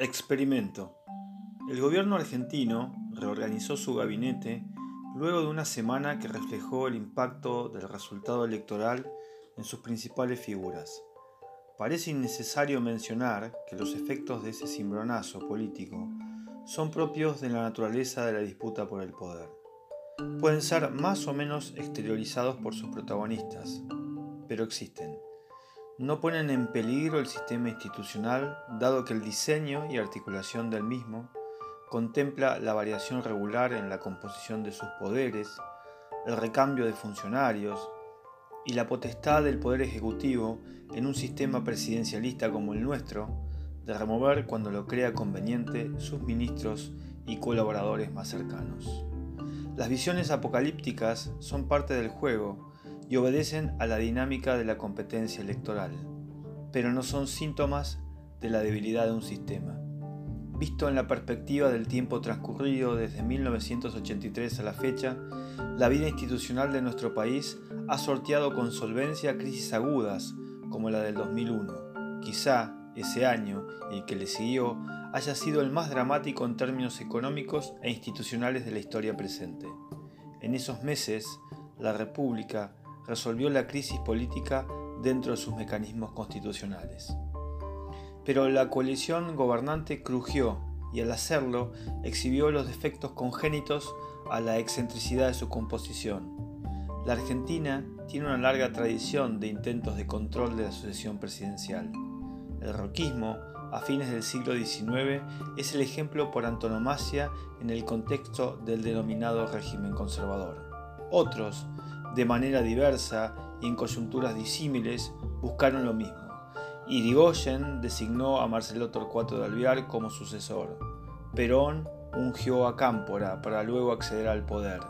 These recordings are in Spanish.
Experimento. El gobierno argentino reorganizó su gabinete luego de una semana que reflejó el impacto del resultado electoral en sus principales figuras. Parece innecesario mencionar que los efectos de ese cimbronazo político son propios de la naturaleza de la disputa por el poder. Pueden ser más o menos exteriorizados por sus protagonistas, pero existen no ponen en peligro el sistema institucional, dado que el diseño y articulación del mismo contempla la variación regular en la composición de sus poderes, el recambio de funcionarios y la potestad del Poder Ejecutivo en un sistema presidencialista como el nuestro de remover cuando lo crea conveniente sus ministros y colaboradores más cercanos. Las visiones apocalípticas son parte del juego y obedecen a la dinámica de la competencia electoral, pero no son síntomas de la debilidad de un sistema. Visto en la perspectiva del tiempo transcurrido desde 1983 a la fecha, la vida institucional de nuestro país ha sorteado con solvencia crisis agudas como la del 2001. Quizá ese año y el que le siguió haya sido el más dramático en términos económicos e institucionales de la historia presente. En esos meses, la República resolvió la crisis política dentro de sus mecanismos constitucionales. Pero la coalición gobernante crujió y al hacerlo exhibió los defectos congénitos a la excentricidad de su composición. La Argentina tiene una larga tradición de intentos de control de la sucesión presidencial. El roquismo, a fines del siglo XIX, es el ejemplo por antonomasia en el contexto del denominado régimen conservador. Otros, de manera diversa y en coyunturas disímiles, buscaron lo mismo. Irigoyen designó a Marcelo Torcuato de Alvear como sucesor. Perón ungió a Cámpora para luego acceder al poder.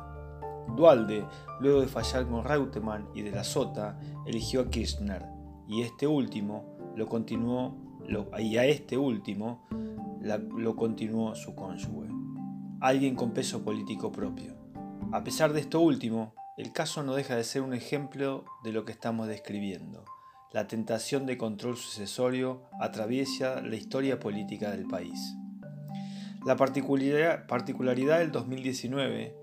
Dualde, luego de fallar con Reutemann y de la Sota, eligió a Kirchner, y este último lo continuó, y a este último lo continuó su cónyuge, alguien con peso político propio. A pesar de esto último, el caso no deja de ser un ejemplo de lo que estamos describiendo. La tentación de control sucesorio atraviesa la historia política del país. La particularidad, del 2019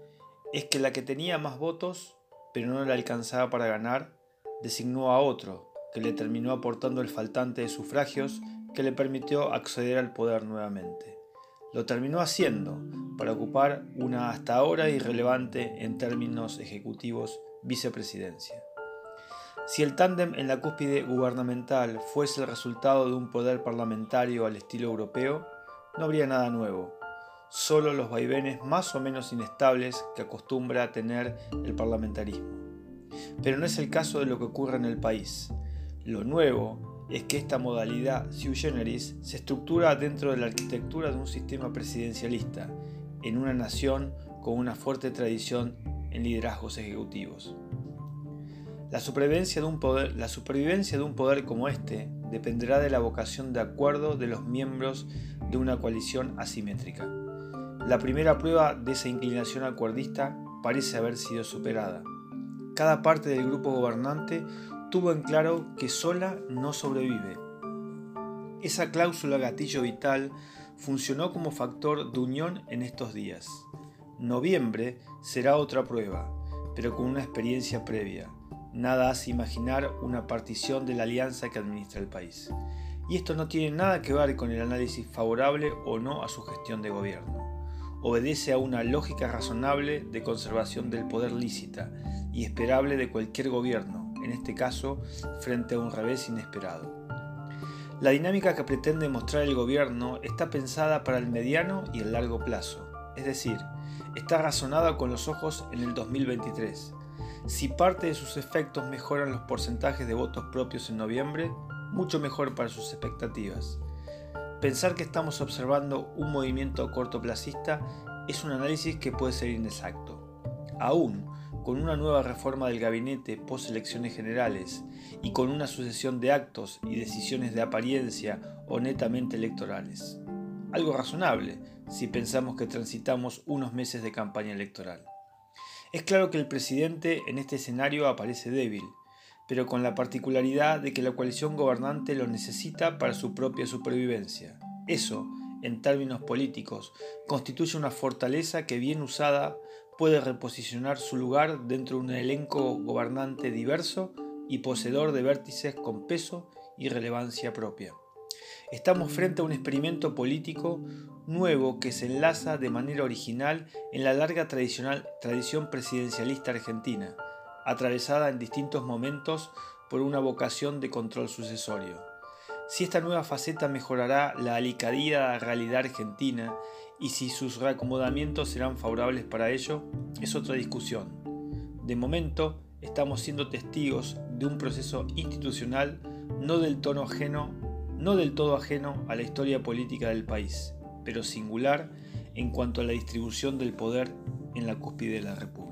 es que la que tenía más votos, pero no le alcanzaba para ganar, designó a otro, que le terminó aportando el faltante de sufragios que le permitió acceder al poder nuevamente. Lo terminó haciendo, para ocupar una hasta ahora irrelevante en términos ejecutivos vicepresidencia. Si el tándem en la cúspide gubernamental fuese el resultado de un poder parlamentario al estilo europeo, no habría nada nuevo, solo los vaivenes más o menos inestables que acostumbra a tener el parlamentarismo. Pero no es el caso de lo que ocurre en el país. Lo nuevo es que esta modalidad sui generis se estructura dentro de la arquitectura de un sistema presidencialista, en una nación con una fuerte tradición en liderazgos ejecutivos. La supervivencia, de un poder, la supervivencia de un poder como este dependerá de la vocación de acuerdo de los miembros de una coalición asimétrica. La primera prueba de esa inclinación acuerdista parece haber sido superada. Cada parte del grupo gobernante tuvo en claro que sola no sobrevive. Esa cláusula gatillo vital funcionó como factor de unión en estos días. Noviembre será otra prueba, pero con una experiencia previa. Nada hace imaginar una partición de la alianza que administra el país. Y esto no tiene nada que ver con el análisis favorable o no a su gestión de gobierno. Obedece a una lógica razonable de conservación del poder lícita y esperable de cualquier gobierno, en este caso frente a un revés inesperado. La dinámica que pretende mostrar el gobierno está pensada para el mediano y el largo plazo, es decir, está razonada con los ojos en el 2023. Si parte de sus efectos mejoran los porcentajes de votos propios en noviembre, mucho mejor para sus expectativas. Pensar que estamos observando un movimiento cortoplacista es un análisis que puede ser inexacto. Aún con una nueva reforma del gabinete post elecciones generales y con una sucesión de actos y decisiones de apariencia o netamente electorales. Algo razonable si pensamos que transitamos unos meses de campaña electoral. Es claro que el presidente en este escenario aparece débil, pero con la particularidad de que la coalición gobernante lo necesita para su propia supervivencia. Eso en términos políticos, constituye una fortaleza que bien usada puede reposicionar su lugar dentro de un elenco gobernante diverso y poseedor de vértices con peso y relevancia propia. Estamos frente a un experimento político nuevo que se enlaza de manera original en la larga tradicional, tradición presidencialista argentina, atravesada en distintos momentos por una vocación de control sucesorio. Si esta nueva faceta mejorará la alicadida realidad argentina y si sus reacomodamientos serán favorables para ello, es otra discusión. De momento, estamos siendo testigos de un proceso institucional no del tono ajeno, no del todo ajeno a la historia política del país, pero singular en cuanto a la distribución del poder en la cúspide de la República.